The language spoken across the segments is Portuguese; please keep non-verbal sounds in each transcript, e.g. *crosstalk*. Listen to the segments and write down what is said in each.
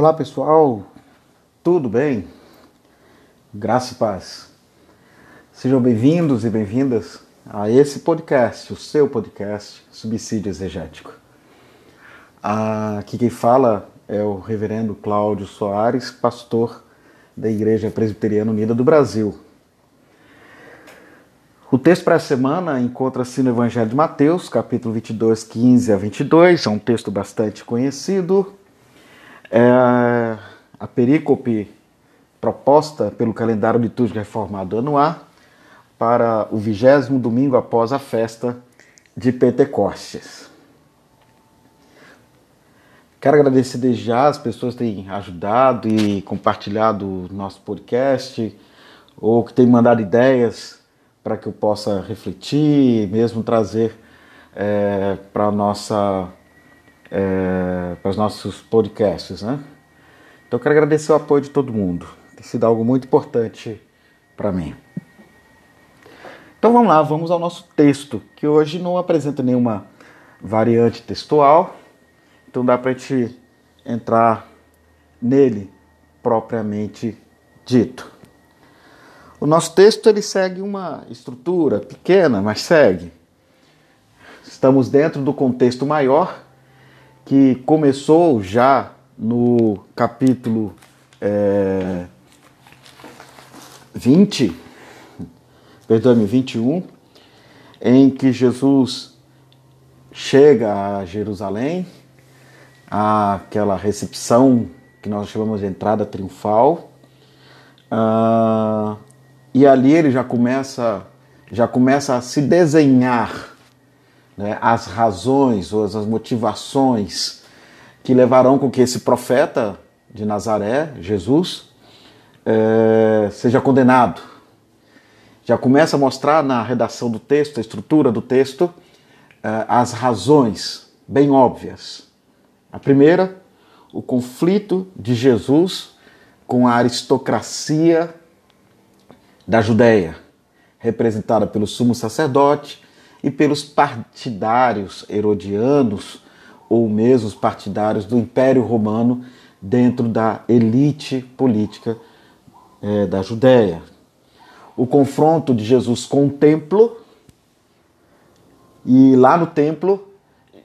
Olá pessoal, tudo bem? Graça e paz. Sejam bem-vindos e bem-vindas a esse podcast, o seu podcast Subsídio Exegético. Aqui quem fala é o reverendo Cláudio Soares, pastor da Igreja Presbiteriana Unida do Brasil. O texto para a semana encontra-se no Evangelho de Mateus, capítulo 22, 15 a 22. É um texto bastante conhecido. É a perícope proposta pelo calendário litúrgico reformado anual para o vigésimo domingo após a festa de Pentecostes. Quero agradecer desde já as pessoas que têm ajudado e compartilhado o nosso podcast ou que têm mandado ideias para que eu possa refletir, mesmo trazer é, para nossa é, para os nossos podcasts, né? Então quero agradecer o apoio de todo mundo. Tem sido algo muito importante para mim. Então vamos lá, vamos ao nosso texto, que hoje não apresenta nenhuma variante textual, então dá para a gente entrar nele propriamente dito. O nosso texto ele segue uma estrutura pequena, mas segue. Estamos dentro do contexto maior que começou já no capítulo é, 20, perdão-me, 21, em que Jesus chega a Jerusalém, aquela recepção que nós chamamos de entrada triunfal. Uh, e ali ele já começa, já começa a se desenhar né, as razões ou as motivações que levarão com que esse profeta de Nazaré, Jesus, é, seja condenado. Já começa a mostrar na redação do texto, a estrutura do texto, é, as razões bem óbvias. A primeira, o conflito de Jesus com a aristocracia da Judéia, representada pelo sumo sacerdote e pelos partidários herodianos ou mesmo os partidários do Império Romano dentro da elite política é, da Judéia. O confronto de Jesus com o templo, e lá no templo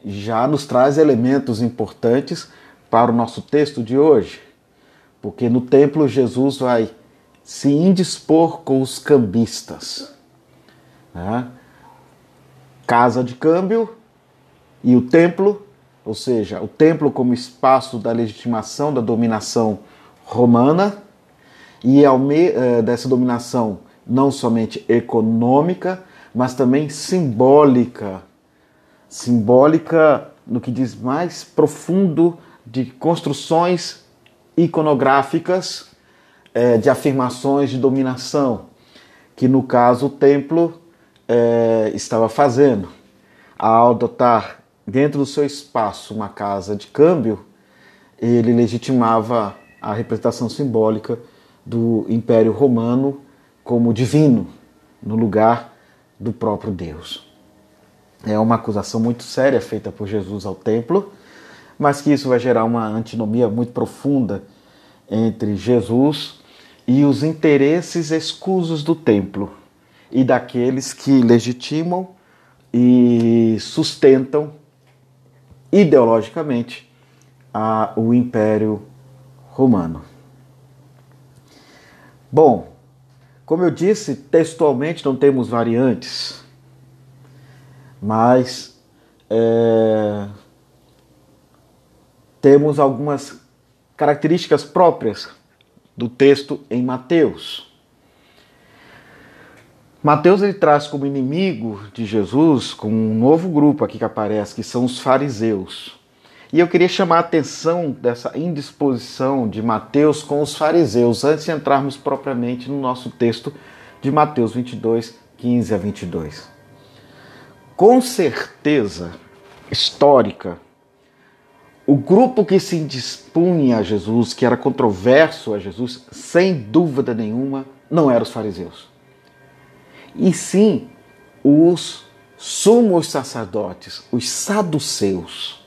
já nos traz elementos importantes para o nosso texto de hoje, porque no templo Jesus vai se indispor com os cambistas. Né? Casa de câmbio e o templo, ou seja, o templo como espaço da legitimação da dominação romana e eh, dessa dominação não somente econômica, mas também simbólica. Simbólica no que diz mais profundo de construções iconográficas é, de afirmações de dominação, que no caso o templo é, estava fazendo. Ao adotar dentro do seu espaço uma casa de câmbio, ele legitimava a representação simbólica do Império Romano como divino, no lugar do próprio Deus. É uma acusação muito séria feita por Jesus ao templo, mas que isso vai gerar uma antinomia muito profunda entre Jesus e os interesses escusos do templo e daqueles que legitimam e sustentam ideologicamente a, o Império Romano. Bom, como eu disse, textualmente não temos variantes, mas é, temos algumas características próprias do texto em Mateus. Mateus ele traz como inimigo de Jesus, com um novo grupo aqui que aparece, que são os fariseus. E eu queria chamar a atenção dessa indisposição de Mateus com os fariseus, antes de entrarmos propriamente no nosso texto de Mateus 22, 15 a 22. Com certeza histórica, o grupo que se dispunha a Jesus, que era controverso a Jesus, sem dúvida nenhuma, não eram os fariseus. E sim os sumos sacerdotes, os saduceus.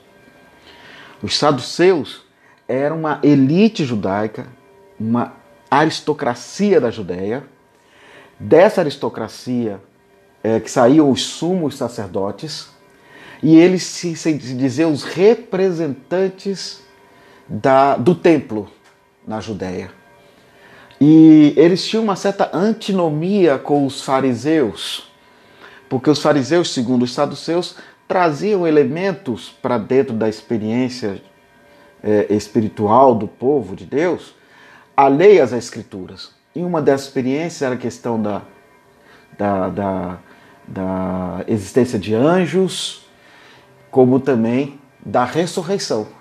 Os saduceus era uma elite judaica, uma aristocracia da Judéia. Dessa aristocracia é, que saíam os sumos sacerdotes, e eles se, se diziam os representantes da, do templo na Judéia. E eles tinham uma certa antinomia com os fariseus, porque os fariseus, segundo os saduceus, traziam elementos para dentro da experiência é, espiritual do povo de Deus, alheias às Escrituras. E uma dessas experiências era a questão da, da, da, da existência de anjos, como também da ressurreição.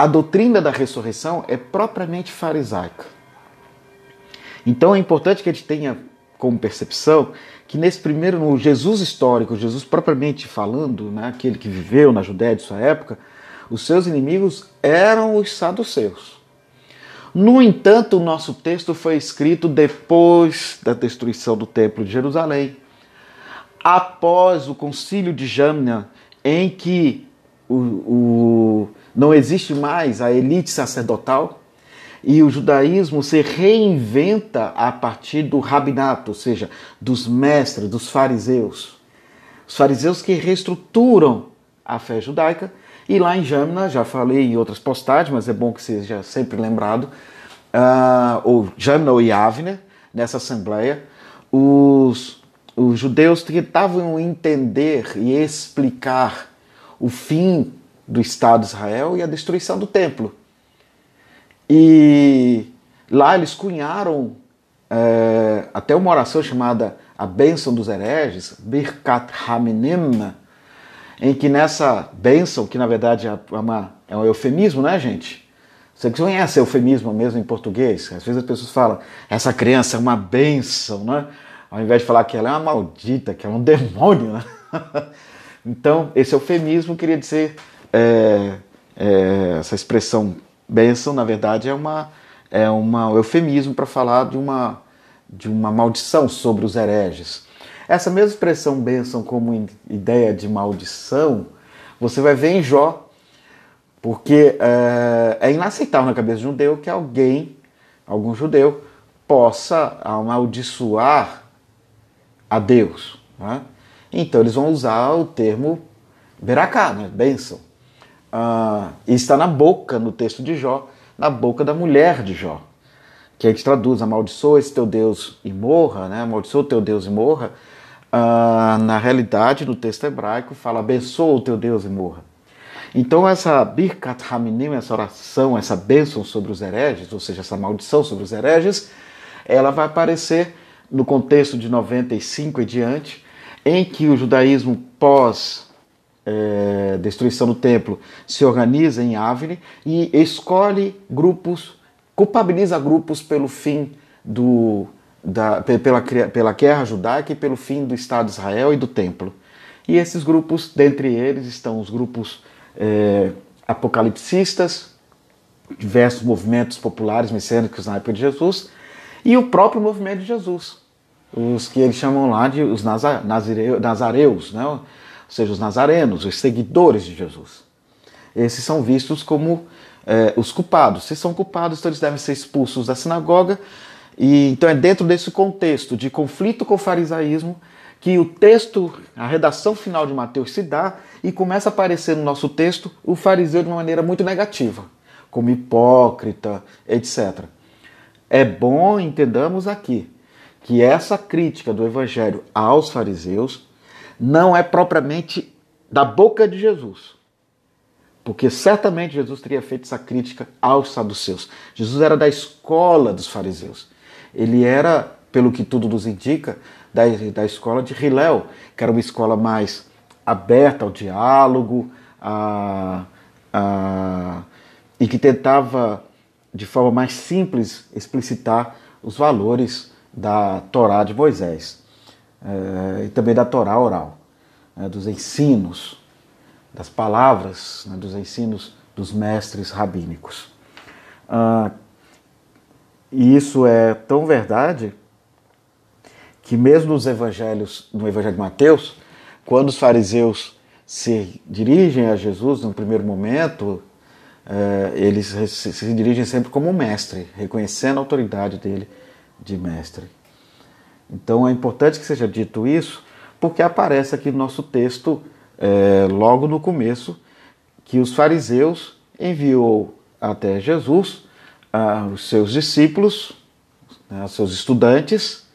A doutrina da ressurreição é propriamente farisaica. Então é importante que a gente tenha como percepção que nesse primeiro, no Jesus histórico, Jesus propriamente falando, né, aquele que viveu na Judéia de sua época, os seus inimigos eram os saduceus. No entanto, o nosso texto foi escrito depois da destruição do Templo de Jerusalém, após o concílio de Jamnia, em que o, o, não existe mais a elite sacerdotal e o judaísmo se reinventa a partir do rabinato, ou seja, dos mestres, dos fariseus. Os fariseus que reestruturam a fé judaica. E lá em Jamna, já falei em outras postagens, mas é bom que seja sempre lembrado, uh, ou Jamna ou Yavne, nessa assembleia, os os judeus tentavam entender e explicar o fim do Estado de Israel e a destruição do templo. E lá eles cunharam é, até uma oração chamada a bênção dos hereges, Birkat Haminim, em que nessa bênção, que na verdade é, uma, é um eufemismo, né, gente? Você conhece eufemismo mesmo em português? Às vezes as pessoas falam, essa criança é uma bênção, né? ao invés de falar que ela é uma maldita, que é um demônio. Né? *laughs* então, esse eufemismo queria dizer, é, é, essa expressão bênção, na verdade, é, uma, é uma, um eufemismo para falar de uma, de uma maldição sobre os hereges. Essa mesma expressão bênção como ideia de maldição, você vai ver em Jó, porque é, é inaceitável na cabeça de um judeu que alguém, algum judeu, possa amaldiçoar a Deus. Né? Então eles vão usar o termo beracá, né? bênção. Ah, e está na boca, no texto de Jó, na boca da mulher de Jó. Que a gente traduz, amaldiçoa esse teu Deus e morra, né? amaldiçoa o teu Deus e morra. Ah, na realidade, no texto hebraico, fala abençoa o teu Deus e morra. Então essa Birkat Haminim, essa oração, essa bênção sobre os hereges, ou seja, essa maldição sobre os hereges, ela vai aparecer no contexto de 95 e diante, em que o judaísmo pós é, destruição do templo se organiza em Avne e escolhe grupos, culpabiliza grupos pelo fim do, da, pela, pela guerra judaica e pelo fim do Estado de Israel e do templo. E esses grupos, dentre eles, estão os grupos é, apocalipsistas, diversos movimentos populares messiânicos na época de Jesus, e o próprio movimento de Jesus os que eles chamam lá de os nazareus, né? Seja, os nazarenos, os seguidores de Jesus. Esses são vistos como é, os culpados. Se são culpados, então eles devem ser expulsos da sinagoga. E então é dentro desse contexto de conflito com o farisaísmo que o texto, a redação final de Mateus se dá e começa a aparecer no nosso texto o fariseu de uma maneira muito negativa, como hipócrita, etc. É bom entendamos aqui que essa crítica do evangelho aos fariseus não é propriamente da boca de Jesus. Porque certamente Jesus teria feito essa crítica aos saduceus. Jesus era da escola dos fariseus. Ele era, pelo que tudo nos indica, da, da escola de Hilel, que era uma escola mais aberta ao diálogo a, a, e que tentava, de forma mais simples, explicitar os valores da Torá de Moisés e também da Torá oral, né, dos ensinos, das palavras, né, dos ensinos dos mestres rabínicos. Ah, e isso é tão verdade que mesmo nos evangelhos, no evangelho de Mateus, quando os fariseus se dirigem a Jesus no primeiro momento, é, eles se dirigem sempre como mestre, reconhecendo a autoridade dele de mestre. Então é importante que seja dito isso, porque aparece aqui no nosso texto, é, logo no começo, que os fariseus enviou até Jesus ah, os seus discípulos, né, os seus estudantes,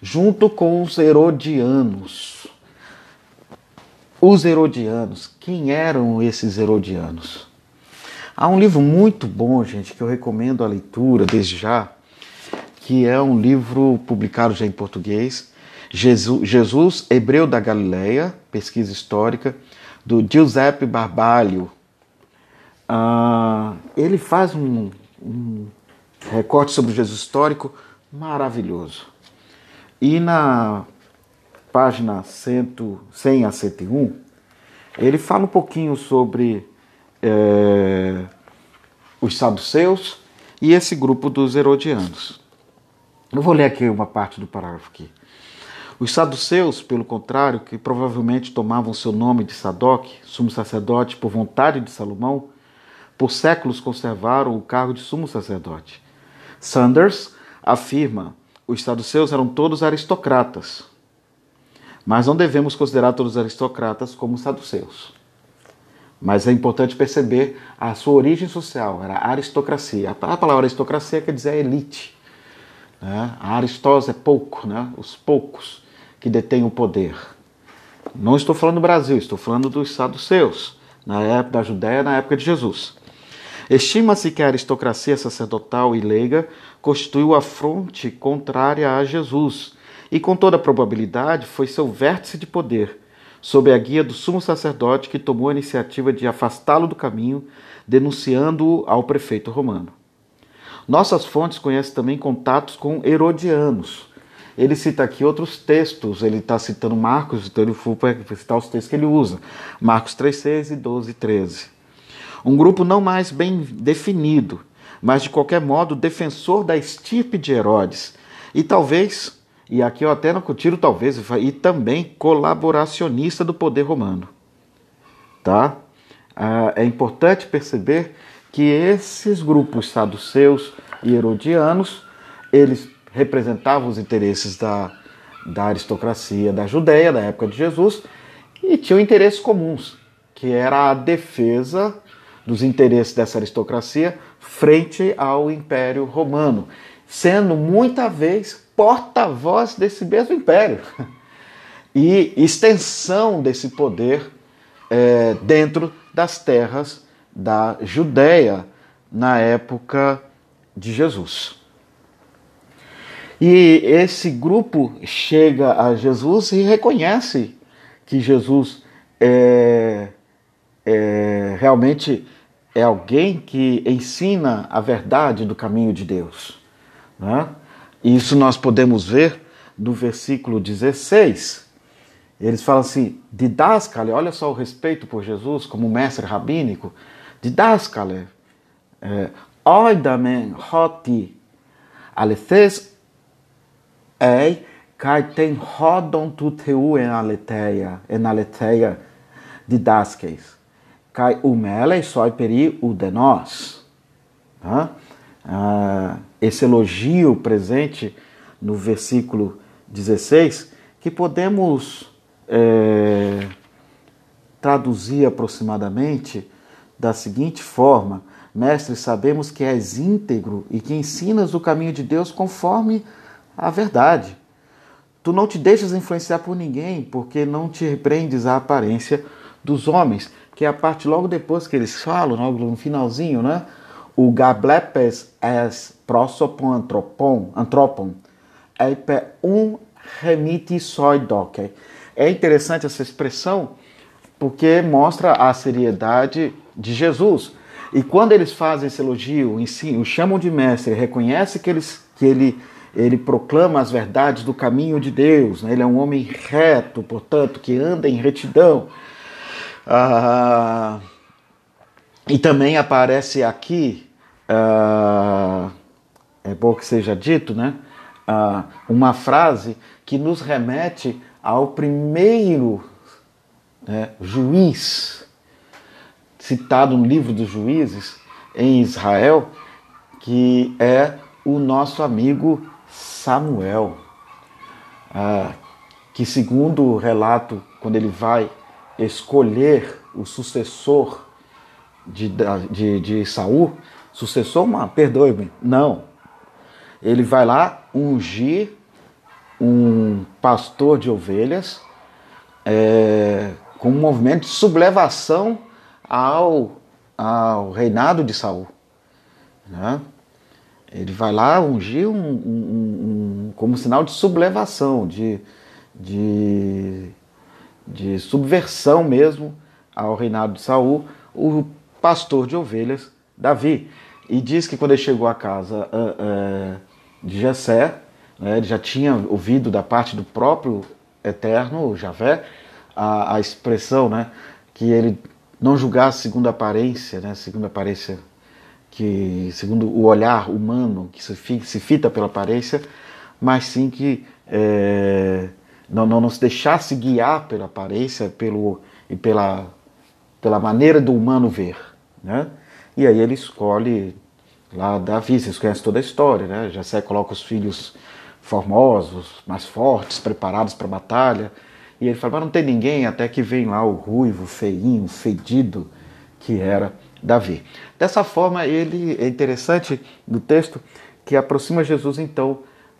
junto com os herodianos. Os herodianos, quem eram esses herodianos? Há um livro muito bom, gente, que eu recomendo a leitura desde já, que é um livro publicado já em português, Jesus, Jesus Hebreu da Galileia, pesquisa histórica, do Giuseppe Barbalho. Ah, ele faz um, um recorte sobre Jesus histórico maravilhoso. E na página 100, 100 a 101, ele fala um pouquinho sobre é, os saduceus e esse grupo dos herodianos. Eu vou ler aqui uma parte do parágrafo aqui. Os saduceus, pelo contrário, que provavelmente tomavam seu nome de Sadoc, sumo sacerdote, por vontade de Salomão, por séculos conservaram o cargo de sumo sacerdote. Sanders afirma: os saduceus eram todos aristocratas, mas não devemos considerar todos os aristocratas como saduceus. Mas é importante perceber a sua origem social, era aristocracia. A palavra aristocracia quer dizer elite. Né? A aristose é pouco, né? os poucos que detêm o poder. Não estou falando do Brasil, estou falando dos saduceus, na época da Judéia, na época de Jesus. Estima-se que a aristocracia sacerdotal e leiga constituiu a fronte contrária a Jesus, e com toda probabilidade foi seu vértice de poder, sob a guia do sumo sacerdote que tomou a iniciativa de afastá-lo do caminho, denunciando-o ao prefeito romano. Nossas fontes conhecem também contatos com herodianos, ele cita aqui outros textos, ele está citando Marcos, então ele para citar os textos que ele usa, Marcos 3,6 e 12,13. Um grupo não mais bem definido, mas de qualquer modo defensor da estirpe de Herodes, e talvez, e aqui eu até não tiro talvez, e também colaboracionista do poder romano. Tá? Ah, é importante perceber que esses grupos saduceus e herodianos, eles representavam os interesses da, da aristocracia da Judéia, da época de Jesus, e tinham interesses comuns, que era a defesa dos interesses dessa aristocracia frente ao Império Romano, sendo muita vez porta-voz desse mesmo império *laughs* e extensão desse poder é, dentro das terras da Judéia na época de Jesus. E esse grupo chega a Jesus e reconhece que Jesus é, é, realmente é alguém que ensina a verdade do caminho de Deus. Né? Isso nós podemos ver no versículo 16. Eles falam assim: Didascale, olha só o respeito por Jesus como mestre rabínico. Didascale, é, oidamen hoti, alethes ei kai ten hodon tu teu en aletheia, en aletheia didasques, kai umele soi peri o de nós. Ah, esse elogio presente no versículo 16, que podemos é, traduzir aproximadamente da seguinte forma: Mestre, sabemos que és íntegro e que ensinas o caminho de Deus conforme a verdade. Tu não te deixas influenciar por ninguém, porque não te repreendes à aparência dos homens, que é a parte logo depois que eles falam, logo no finalzinho, né? O gablepes es prosopon antropon, antropon, eipe um remite soidoque. É interessante essa expressão, porque mostra a seriedade de Jesus. E quando eles fazem esse elogio, o chamam de mestre, reconhece que, eles, que ele ele proclama as verdades do caminho de Deus, né? ele é um homem reto, portanto, que anda em retidão. Ah, e também aparece aqui, ah, é bom que seja dito, né? Ah, uma frase que nos remete ao primeiro né, juiz, citado no livro dos juízes, em Israel, que é o nosso amigo Samuel, ah, que segundo o relato, quando ele vai escolher o sucessor de, de, de Saul, sucessor, perdoe-me, não. Ele vai lá ungir um pastor de ovelhas é, com um movimento de sublevação ao, ao reinado de Saul. Né? Ele vai lá ungir um, um, um, como sinal de sublevação, de, de, de subversão mesmo ao reinado de Saul, o pastor de ovelhas, Davi. E diz que quando ele chegou à casa uh, uh, de Jessé, né, ele já tinha ouvido da parte do próprio Eterno, Javé, a, a expressão né, que ele não julgasse segundo a aparência, né, segundo a aparência que segundo o olhar humano que se, se fita pela aparência, mas sim que é, não, não, não se deixasse guiar pela aparência pelo, e pela, pela maneira do humano ver. Né? E aí ele escolhe lá Davi, vocês conhecem toda a história, né? Jessé coloca os filhos formosos, mais fortes, preparados para a batalha, e ele fala, mas não tem ninguém, até que vem lá o ruivo, feinho, fedido, que era Davi. Dessa forma, ele é interessante no texto que aproxima Jesus então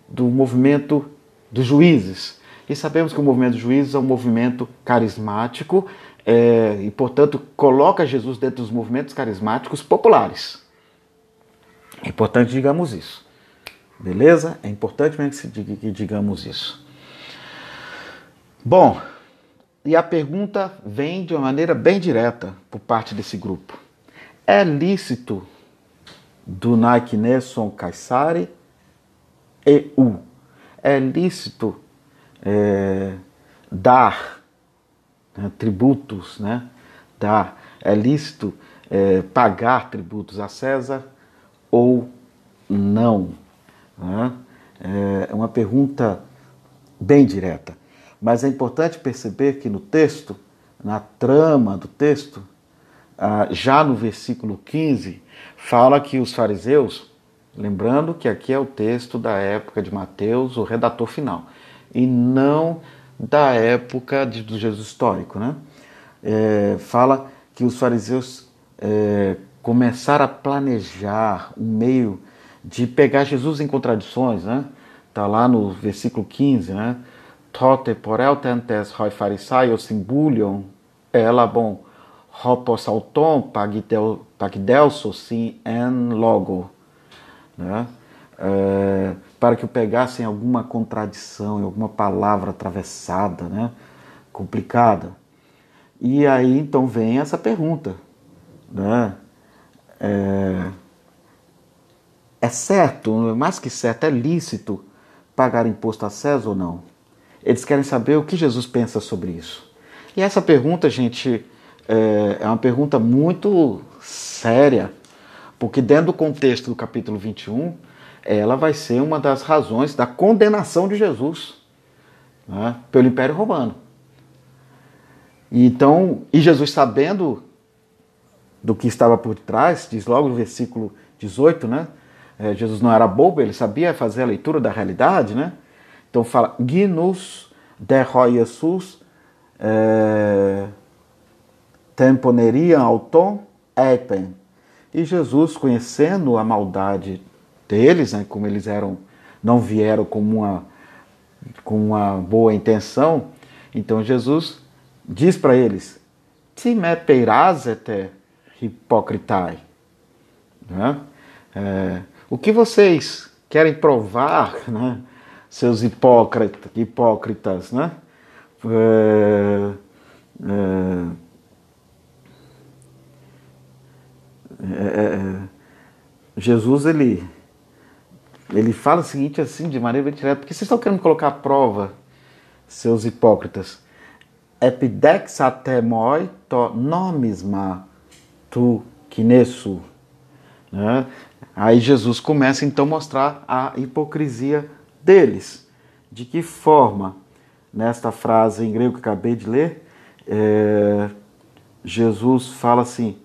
do movimento dos juízes. E sabemos que o movimento dos juízes é um movimento carismático é, e, portanto, coloca Jesus dentro dos movimentos carismáticos populares. É importante digamos isso. Beleza? É importante mesmo que digamos isso. Bom, e a pergunta vem de uma maneira bem direta por parte desse grupo. É lícito do Nike Nelson Caissari e U. É lícito é, dar né, tributos, né? Dar. É lícito é, pagar tributos a César ou não? Né? É uma pergunta bem direta. Mas é importante perceber que no texto, na trama do texto, ah, já no versículo 15, fala que os fariseus, lembrando que aqui é o texto da época de Mateus, o redator final, e não da época de, do Jesus histórico, né? É, fala que os fariseus é, começaram a planejar um meio de pegar Jesus em contradições, né? Tá lá no versículo 15, né? Tote por el tentes hoi farisaios simbulion ela bom hoposauton pagdelso sim en logo, né? É, para que pegassem alguma contradição, alguma palavra atravessada, né? complicada. E aí então vem essa pergunta, né? É, é certo, mais que certo, é lícito pagar imposto a César ou não? Eles querem saber o que Jesus pensa sobre isso. E essa pergunta, gente, é, é uma pergunta muito séria, porque dentro do contexto do capítulo 21, ela vai ser uma das razões da condenação de Jesus né, pelo Império Romano. Então, e Jesus sabendo do que estava por trás, diz logo no versículo 18, né? É, Jesus não era bobo, ele sabia fazer a leitura da realidade, né? Então fala, Gnus de Jesus é, temponeriam auton epen. E Jesus, conhecendo a maldade deles, né, como eles eram, não vieram com uma, com uma boa intenção, então Jesus diz para eles: Ti me peirasete hipocritai. Né? É, o que vocês querem provar, né, seus hipócritas, hipócritas né? É, é, É, é, Jesus ele ele fala o seguinte assim de maneira bem direta, porque vocês estão querendo colocar à prova, seus hipócritas. Epidex atemoi to nomisma tu kinesu. Né? Aí Jesus começa então a mostrar a hipocrisia deles. De que forma? Nesta frase em grego que acabei de ler, é, Jesus fala assim: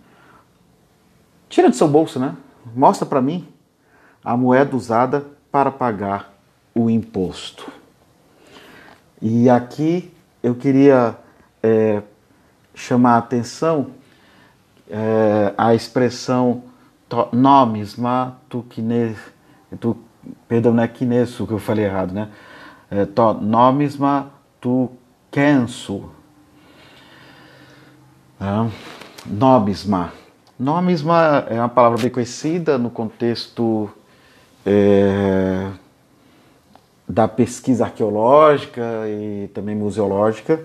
tira do seu bolso, né? Mostra para mim a moeda usada para pagar o imposto. E aqui eu queria é, chamar a atenção é, a expressão tu kine, tu, perdão, não é kinesu que eu falei errado, né? É, to, nomisma tu kensu. É, nomisma. Nomisma é uma palavra bem conhecida no contexto é, da pesquisa arqueológica e também museológica,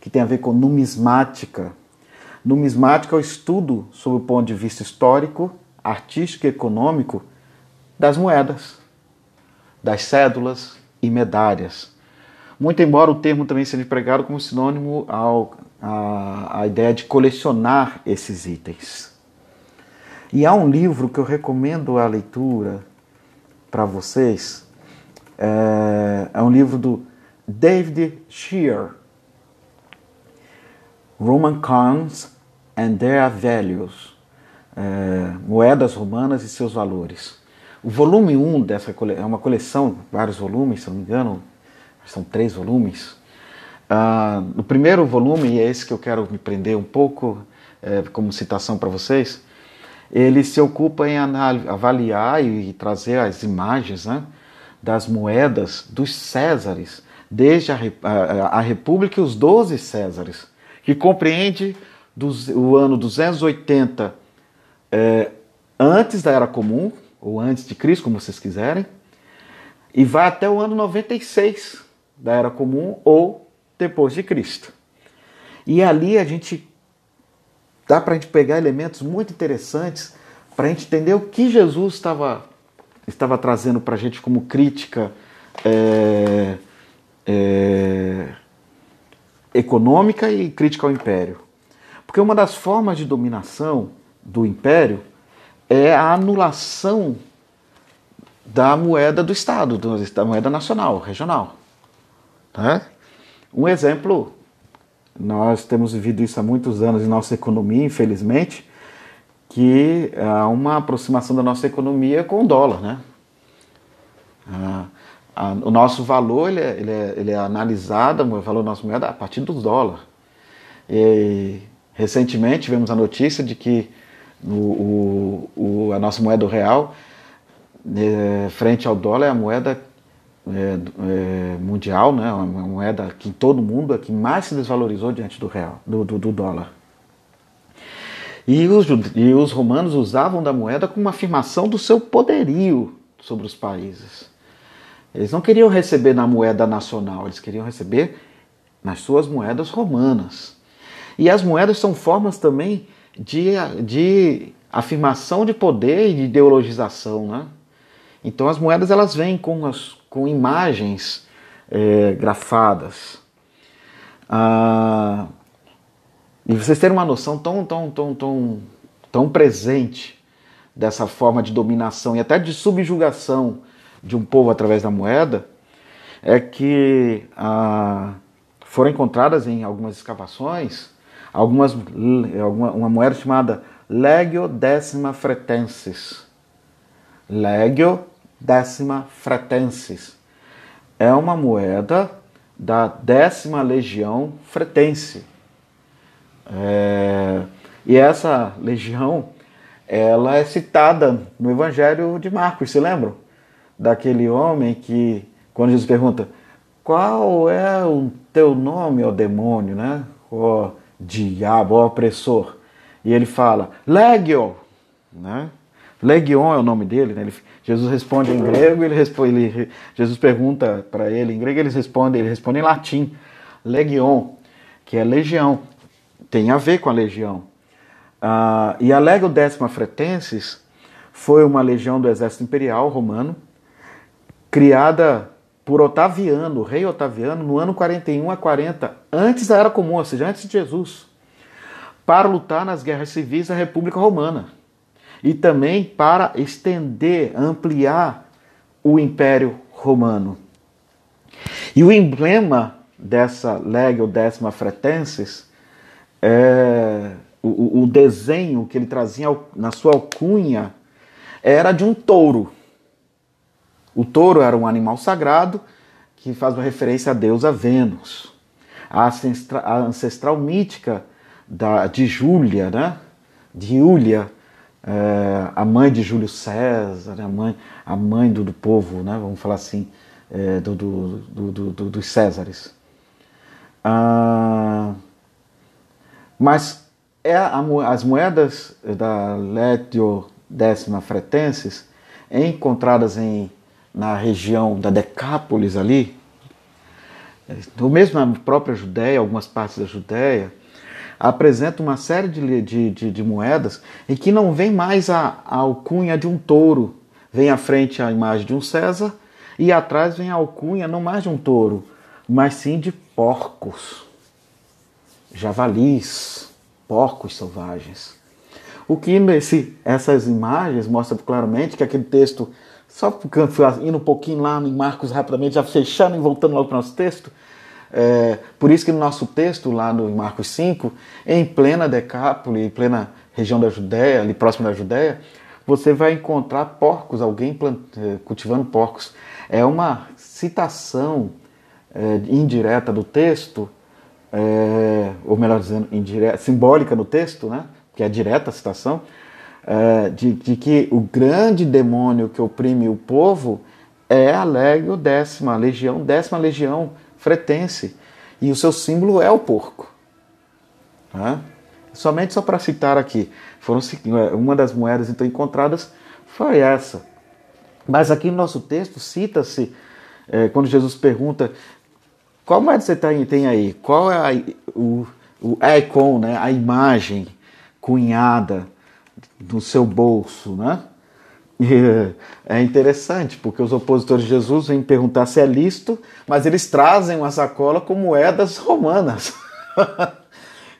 que tem a ver com numismática. Numismática é o estudo, sob o ponto de vista histórico, artístico e econômico, das moedas, das cédulas e medalhas. Muito embora o termo também seja empregado como sinônimo ao, a, a ideia de colecionar esses itens. E há um livro que eu recomendo a leitura para vocês, é, é um livro do David Shear, Roman Coins and Their Values, é, Moedas Romanas e Seus Valores. O volume 1 um dessa é uma coleção, vários volumes, se não me engano, são três volumes. Ah, no primeiro volume, e é esse que eu quero me prender um pouco é, como citação para vocês, ele se ocupa em avaliar e trazer as imagens né, das moedas dos Césares, desde a, a, a República e os doze Césares, que compreende dos, o ano 280 é, antes da Era Comum, ou antes de Cristo, como vocês quiserem, e vai até o ano 96 da Era Comum ou depois de Cristo. E ali a gente dá para a gente pegar elementos muito interessantes para a gente entender o que Jesus estava, estava trazendo para a gente como crítica é, é, econômica e crítica ao império. Porque uma das formas de dominação do império é a anulação da moeda do Estado, da moeda nacional, regional. Tá? Um exemplo nós temos vivido isso há muitos anos em nossa economia, infelizmente, que há uma aproximação da nossa economia com o dólar, né? o nosso valor ele é, ele é, ele é analisado, o valor da nossa moeda a partir do dólar. E recentemente tivemos a notícia de que o, o, a nossa moeda real, é, frente ao dólar, é a moeda é, é, mundial, né, uma moeda que todo mundo é que mais se desvalorizou diante do real, do, do, do dólar. E os, e os romanos usavam da moeda como uma afirmação do seu poderio sobre os países. Eles não queriam receber na moeda nacional, eles queriam receber nas suas moedas romanas. E as moedas são formas também de, de afirmação de poder e de ideologização. Né? Então as moedas elas vêm com as, com imagens é, grafadas. Ah, e vocês terem uma noção tão, tão, tão, tão, tão presente dessa forma de dominação e até de subjugação de um povo através da moeda, é que ah, foram encontradas em algumas escavações algumas, alguma, uma moeda chamada Legio Decima Fretensis. Legio décima fretensis. É uma moeda da décima legião fretense. É, e essa legião, ela é citada no Evangelho de Marcos, se lembram? Daquele homem que, quando Jesus pergunta, qual é o teu nome, ó demônio, né? Diabo, opressor. E ele fala, Legio, né? Legion é o nome dele, né? Ele, Jesus responde em grego, ele responde, ele, Jesus pergunta para ele em grego, ele responde, ele responde em latim, legion, que é legião, tem a ver com a legião. Uh, e a Legio Décima Fretensis foi uma legião do exército imperial romano, criada por Otaviano, o rei Otaviano, no ano 41 a 40, antes da Era Comum, ou seja, antes de Jesus, para lutar nas guerras civis da República Romana e também para estender, ampliar o Império Romano. E o emblema dessa Legio Décima Fretensis é, o, o desenho que ele trazia na sua alcunha era de um touro. O touro era um animal sagrado que faz uma referência a deusa Vênus. A ancestral, a ancestral mítica da, de Júlia, né? de Júlia, é, a mãe de Júlio César, a mãe, a mãe do, do povo, né? vamos falar assim, é, do, do, do, do, dos Césares. Ah, mas é a, as moedas da Létio décima fretenses, encontradas em, na região da Decápolis ali, ou mesmo na própria Judéia, algumas partes da Judéia, apresenta uma série de, de, de, de moedas em que não vem mais a, a alcunha de um touro, vem à frente a imagem de um César e atrás vem a alcunha não mais de um touro, mas sim de porcos, javalis, porcos selvagens. O que nesse, essas imagens mostram claramente que aquele texto, só indo um pouquinho lá em Marcos rapidamente, já fechando e voltando logo para o nosso texto, é, por isso que no nosso texto, lá no Marcos 5, em plena Decápole, em plena região da Judéia, ali próximo da Judéia, você vai encontrar porcos, alguém plant, é, cultivando porcos. É uma citação é, indireta do texto, é, ou melhor dizendo, indireta, simbólica no texto, né? que é direta a citação, é, de, de, que o grande demônio que oprime o povo é a Legio décima, a legião, décima legião fretense. E o seu símbolo é o porco. Né? Somente só para citar aqui, foram é, uma das moedas então encontradas foi essa. Mas aqui no nosso texto cita-se é, quando Jesus pergunta qual moeda você tem aí, qual é a, o, o icon, né, a imagem cunhada no seu bolso, né? E é interessante, porque os opositores de Jesus vêm perguntar se é lícito, mas eles trazem uma sacola com moedas romanas. *laughs*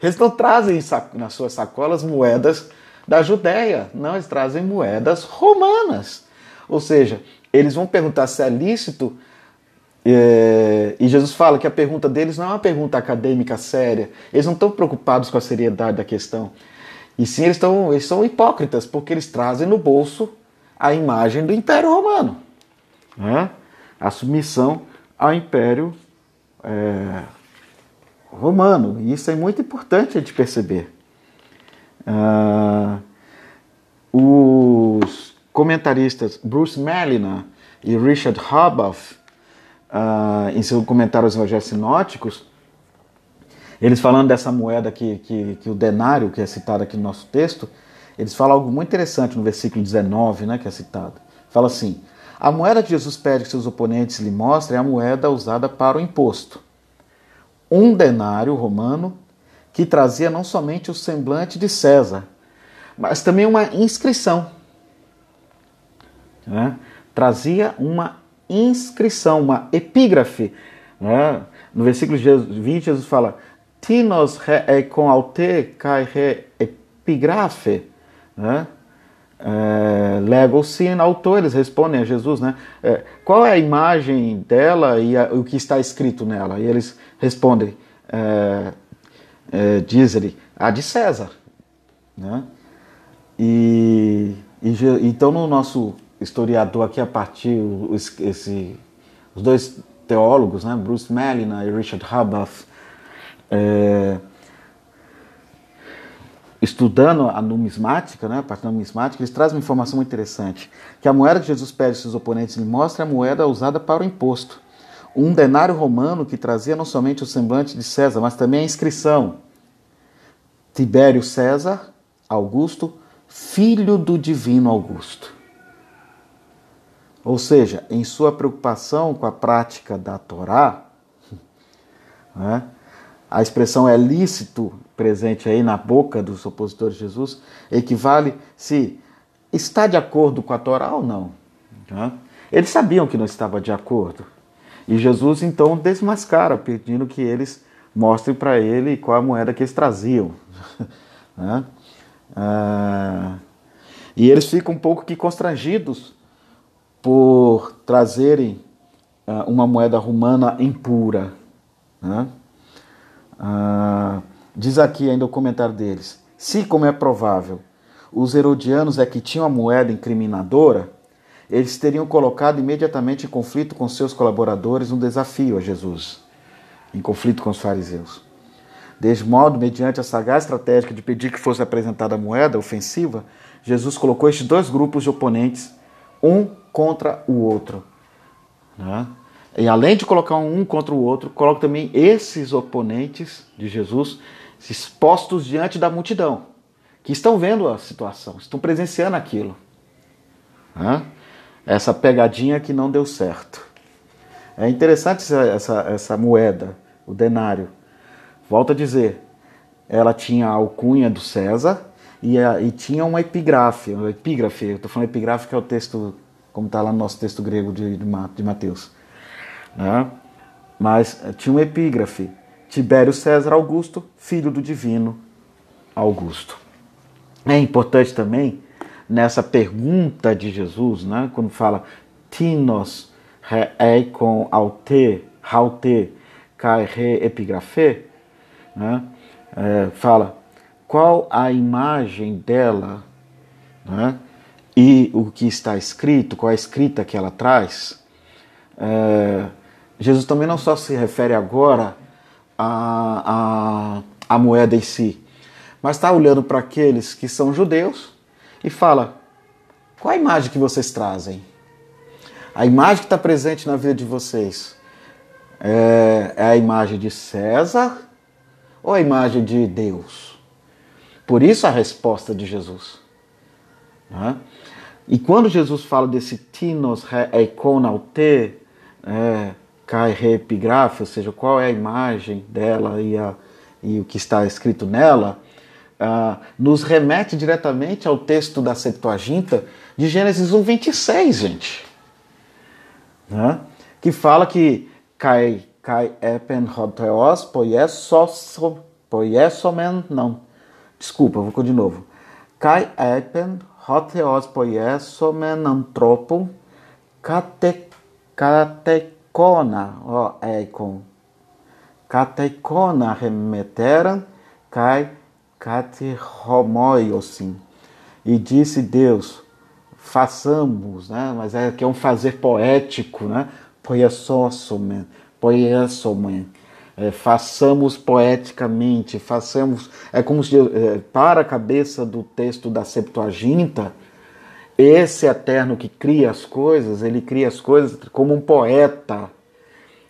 eles não trazem nas suas sacolas moedas da Judéia, não, eles trazem moedas romanas. Ou seja, eles vão perguntar se é lícito, é, e Jesus fala que a pergunta deles não é uma pergunta acadêmica séria, eles não estão preocupados com a seriedade da questão. E sim, eles, estão, eles são hipócritas, porque eles trazem no bolso a imagem do Império Romano. Né? A submissão ao Império é, Romano. E isso é muito importante a gente perceber. Ah, os comentaristas Bruce Malina e Richard Hobath, ah, em seu comentário aos Evangelhos Sinóticos, eles falando dessa moeda que, que, que o denário, que é citado aqui no nosso texto, eles falam algo muito interessante no versículo 19, né, que é citado. Fala assim: A moeda que Jesus pede que seus oponentes lhe mostrem é a moeda usada para o imposto. Um denário romano que trazia não somente o semblante de César, mas também uma inscrição. Né? Trazia uma inscrição, uma epígrafe. Né? No versículo 20, Jesus fala: Tinos re com alte kai re epigrafe né? É, Lego sim, autor, eles respondem a Jesus, né? É, qual é a imagem dela e a, o que está escrito nela? E eles respondem, é, é, diz ele, a de César, né? E, e, então no nosso historiador aqui a partir os, esse, os dois teólogos, né? Bruce Malina e Richard Habath, é, estudando a numismática, né, a parte da numismática, eles trazem uma informação muito interessante, que a moeda que Jesus pede aos seus oponentes lhe mostra a moeda usada para o imposto. Um denário romano que trazia não somente o semblante de César, mas também a inscrição. Tibério César Augusto, filho do divino Augusto. Ou seja, em sua preocupação com a prática da Torá, *laughs* né, a expressão é lícito presente aí na boca dos opositores de Jesus equivale se está de acordo com a Torá ou não. Tá? Eles sabiam que não estava de acordo. E Jesus então desmascara, pedindo que eles mostrem para ele qual a moeda que eles traziam. *laughs* Né? ah, e eles ficam um pouco que constrangidos por trazerem ah, uma moeda romana impura. Ah, diz aqui ainda o comentário deles se, como é provável, os herodianos é que tinham a moeda incriminadora, eles teriam colocado imediatamente em conflito com seus colaboradores um desafio a Jesus, em conflito com os fariseus. Desse modo, mediante a sagaz estratégia de pedir que fosse apresentada a moeda ofensiva, Jesus colocou estes dois grupos de oponentes, um contra o outro. Né? E além de colocar um contra o outro, coloca também esses oponentes de Jesus expostos diante da multidão, que estão vendo a situação, estão presenciando aquilo. Essa pegadinha que não deu certo. É interessante essa, essa, essa moeda, o denário. Volto a dizer, ela tinha a alcunha do César e, a, e tinha uma epígrafe. Uma epígrafe, eu estou falando epígrafe que é o texto, como está lá no nosso texto grego de, de Mateus. Né? Mas eh, tinha um epígrafe. Tibério César Augusto, filho do divino Augusto. É importante também nessa pergunta de Jesus, né, quando fala tinos eikon aute, haute, kai re epigrafe, né? É, fala qual a imagem dela né? e o que está escrito, qual a escrita que ela traz. É, Jesus também não só se refere agora à, à, à moeda em si, mas está olhando para aqueles que são judeus e fala: qual a imagem que vocês trazem? A imagem que está presente na vida de vocês é, é a imagem de César ou a imagem de Deus? Por isso a resposta de Jesus. Né? E quando Jesus fala desse tinos eikonaute, é, kai reepigrafe, ou seja, qual é a imagem dela e, a, e o que está escrito nela, uh, nos remete diretamente ao texto da Septuaginta de Gênesis 1, 26, gente. Né? Que fala que kai kai epen hoteos poiesomen, não, desculpa, vou de novo. Kai epen hoteos poiesomen antropon kate, katekona, ó, eikon, katekona remeteran kai katehomoiosin. E disse Deus, façamos, né? mas é que é um fazer poético, né? Poiesomen, poiesomen. É, façamos poeticamente, façamos. É como se, é, para a cabeça do texto da Septuaginta, esse eterno que cria as coisas, ele cria as coisas como um poeta.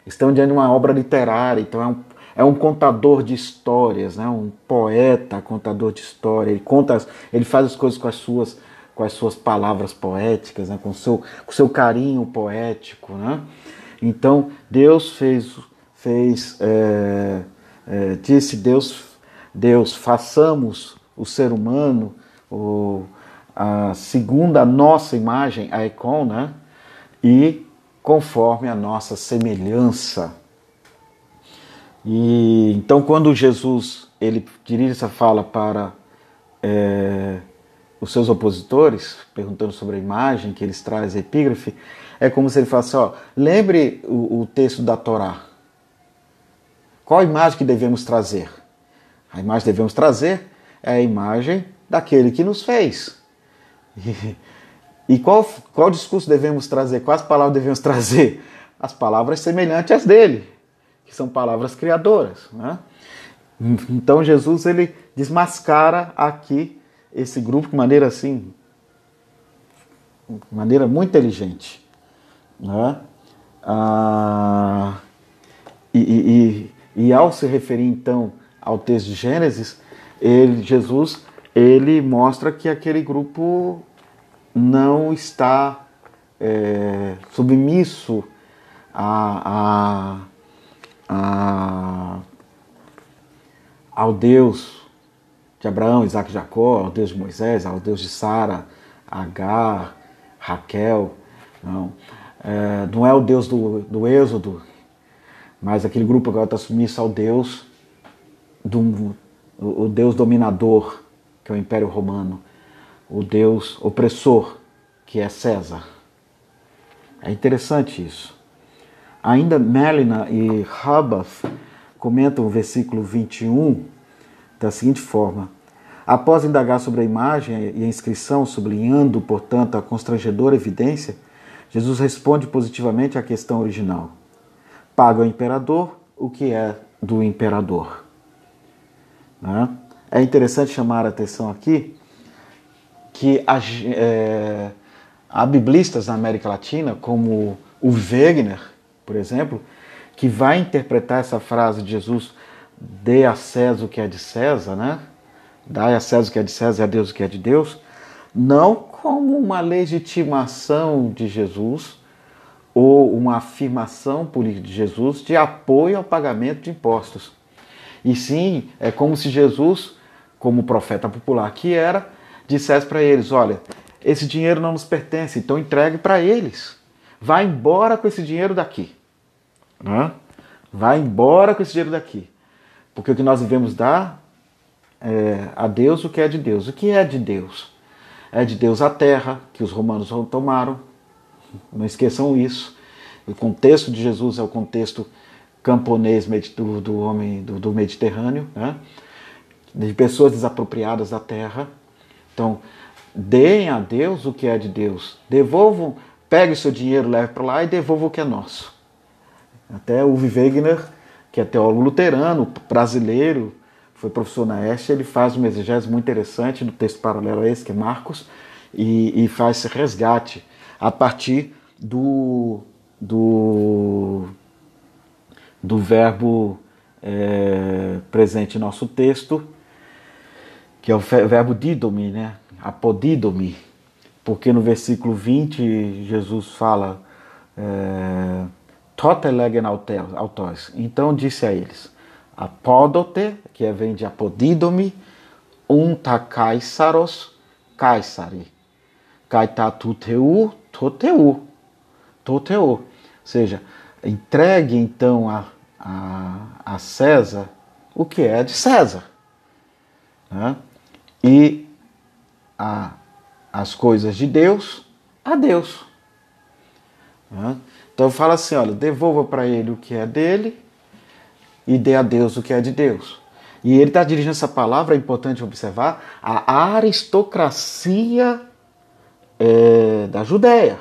Estão diante de uma obra literária, então é um, é um contador de histórias, né? um poeta, contador de história. Ele conta, ele faz as coisas com as suas, com as suas palavras poéticas, né? com o seu, com seu carinho poético. Né? Então Deus fez, fez é, é, disse Deus, Deus, façamos o ser humano, o, a, segundo a nossa imagem, a icon, né? e conforme a nossa semelhança. E então quando Jesus ele dirige essa fala para é, os seus opositores, perguntando sobre a imagem que eles trazem, epígrafe, é como se ele falasse, ó, lembre o, o texto da Torá. Qual a imagem que devemos trazer? A imagem que devemos trazer é a imagem daquele que nos fez. E, qual, qual discurso devemos trazer? Quais palavras devemos trazer? As palavras semelhantes às dele, que são palavras criadoras. Né? Então Jesus ele desmascara aqui esse grupo de maneira assim, de maneira muito inteligente. Né? Ah, e, e, e, ao se referir então ao texto de Gênesis, ele, Jesus ele mostra que aquele grupo não está é, submisso a, a, a, ao Deus de Abraão, Isaac e Jacó, ao Deus de Moisés, ao Deus de Sara, Agar, Raquel. Não é, não é o Deus do, do Êxodo, mas aquele grupo agora está submisso ao Deus, do, o Deus dominador, que é o Império Romano, o Deus opressor, que é César. É interessante isso. Ainda Melina e Rabath comentam o versículo 21 da seguinte forma: Após indagar sobre a imagem e a inscrição, sublinhando, portanto, a constrangedora evidência, Jesus responde positivamente à questão original. Paga ao imperador o que é do imperador. Né? É interessante chamar a atenção aqui que é, há biblistas na América Latina, como o Wegener, por exemplo, que vai interpretar essa frase de Jesus: dê a César o que é de César, né? Dai a César o que é de César e a Deus o que é de Deus, não como uma legitimação de Jesus ou uma afirmação política de Jesus de apoio ao pagamento de impostos. E sim, é como se Jesus, como profeta popular que era, dissesse para eles: olha, esse dinheiro não nos pertence, então entregue para eles. Vá embora com esse dinheiro daqui. Né? Vá embora com esse dinheiro daqui. Porque o que nós devemos dar é, a Deus o que é de Deus. O que é de Deus? É de Deus a terra, que os romanos tomaram. Não esqueçam isso. O contexto de Jesus é o contexto camponês do, do homem do, do Mediterrâneo, né? de pessoas desapropriadas da terra. Então, deem a Deus o que é de Deus. Devolvam, pegue o seu dinheiro, leve para lá e devolva o que é nosso. Até o Wegener, que é teólogo luterano, brasileiro, foi professor na Este, ele faz uma exegese muito interessante do texto paralelo a esse, que é Marcos, e, e faz esse resgate a partir do, do, do verbo é, presente em nosso texto, que é o verbo didomi, né? apodidomi, porque no versículo 20 Jesus fala é, autos. Então disse a eles, apódote, que é, vem de apodidomi, um ta caesaros, caesari. Caita tuteu, toteu. Toteu. Ou seja, entregue então a, a, a César o que é de César. Né? E a, as coisas de Deus a Deus. Então fala assim, olha, devolva para ele o que é dele e dê a Deus o que é de Deus. E ele está dirigindo essa palavra, é importante observar, a aristocracia é, da Judéia.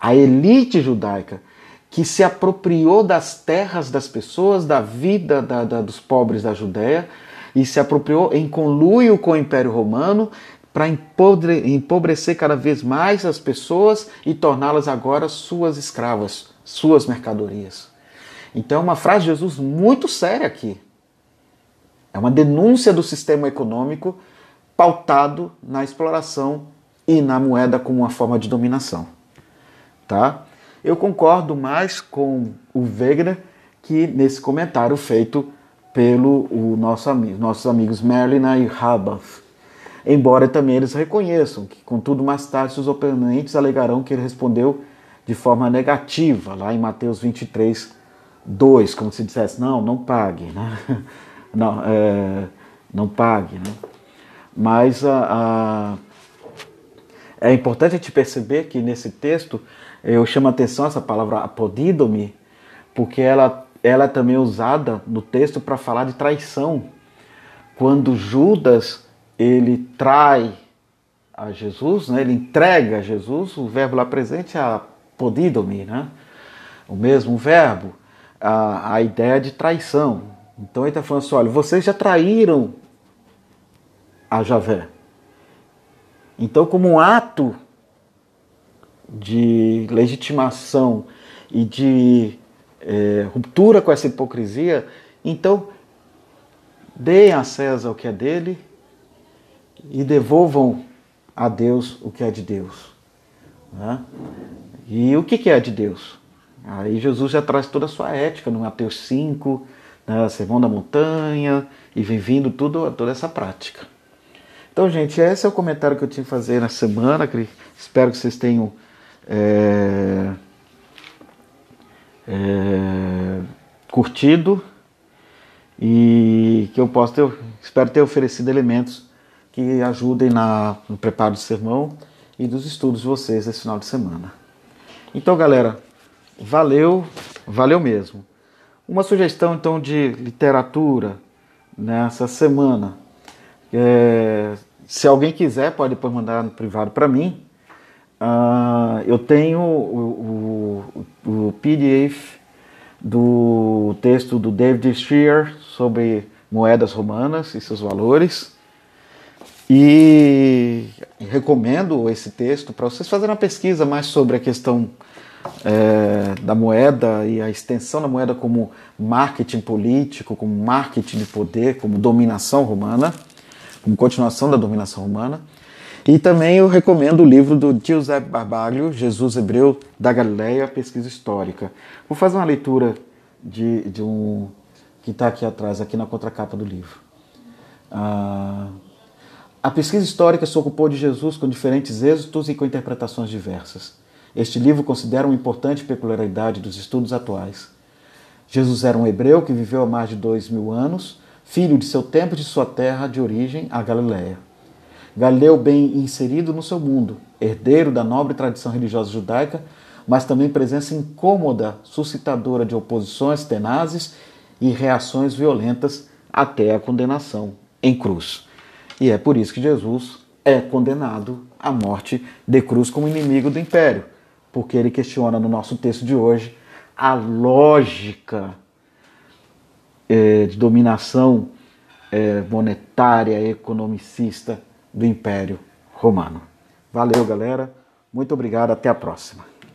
A elite judaica que se apropriou das terras das pessoas, da vida da, da, dos pobres da Judéia, e se apropriou em conluio com o Império Romano para empobrecer cada vez mais as pessoas e torná-las agora suas escravas, suas mercadorias. Então é uma frase de Jesus muito séria aqui. É uma denúncia do sistema econômico pautado na exploração e na moeda como uma forma de dominação. Tá? Eu concordo mais com o Wegener que nesse comentário feito pelo o nosso amigo, nossos amigos Merlin e Rabath. Embora também eles reconheçam que, contudo, mais tarde seus oponentes alegarão que ele respondeu de forma negativa, lá em Mateus 23, 2, como se dissesse, não, não pague, né? *laughs* não, é, não pague. Né? Mas a, a, é importante a gente perceber que nesse texto eu chamo a atenção essa palavra apodídome, porque ela, ela é também usada no texto para falar de traição. Quando Judas ele trai a Jesus, né? ele entrega a Jesus, o verbo lá presente é apodídome, né? o mesmo verbo a, a ideia de traição. Então ele está falando assim: olha, vocês já traíram a Javé. Então, como um ato de legitimação e de é, ruptura com essa hipocrisia, então deem a César o que é dele e devolvam a Deus o que é de Deus. Né? E o que é de Deus? Aí Jesus já traz toda a sua ética no Mateus 5, né, Sermão da Montanha, e vem vindo tudo, toda essa prática. Então, gente, esse é o comentário que eu tinha que fazer na semana. Espero que vocês tenham é, é, curtido e que eu possa ter, espero ter oferecido elementos que ajudem na, no preparo do sermão e dos estudos de vocês esse final de semana. Então, galera, valeu, valeu mesmo. Uma sugestão então de literatura nessa semana. É, se alguém quiser, pode depois mandar no privado para mim. Uh, eu tenho o, o, o, PDF do texto do David Shear sobre moedas romanas e seus valores. E recomendo esse texto para vocês fazerem uma pesquisa mais sobre a questão é, da moeda e a extensão da moeda como marketing político, como marketing de poder, como dominação romana, como continuação da dominação romana. E também eu recomendo o livro do Giuseppe Barbalho, Jesus Hebreu da Galileia, Pesquisa Histórica. Vou fazer uma leitura de, de um que está aqui atrás, aqui na contracapa do livro. Ah, a pesquisa histórica se ocupou de Jesus com diferentes êxitos e com interpretações diversas. Este livro considera uma importante peculiaridade dos estudos atuais. Jesus era um hebreu que viveu há mais de dois mil anos, filho de seu tempo e de sua terra de origem, a Galiléia. Galileu bem inserido no seu mundo, herdeiro da nobre tradição religiosa judaica, mas também presença incômoda, suscitadora de oposições tenazes e reações violentas até a condenação em cruz. E é por isso que Jesus é condenado à morte de cruz como inimigo do império, porque ele questiona no nosso texto de hoje a lógica é, de dominação é, monetária, economicista do Império Romano. Valeu, galera. Muito obrigado. Até a próxima.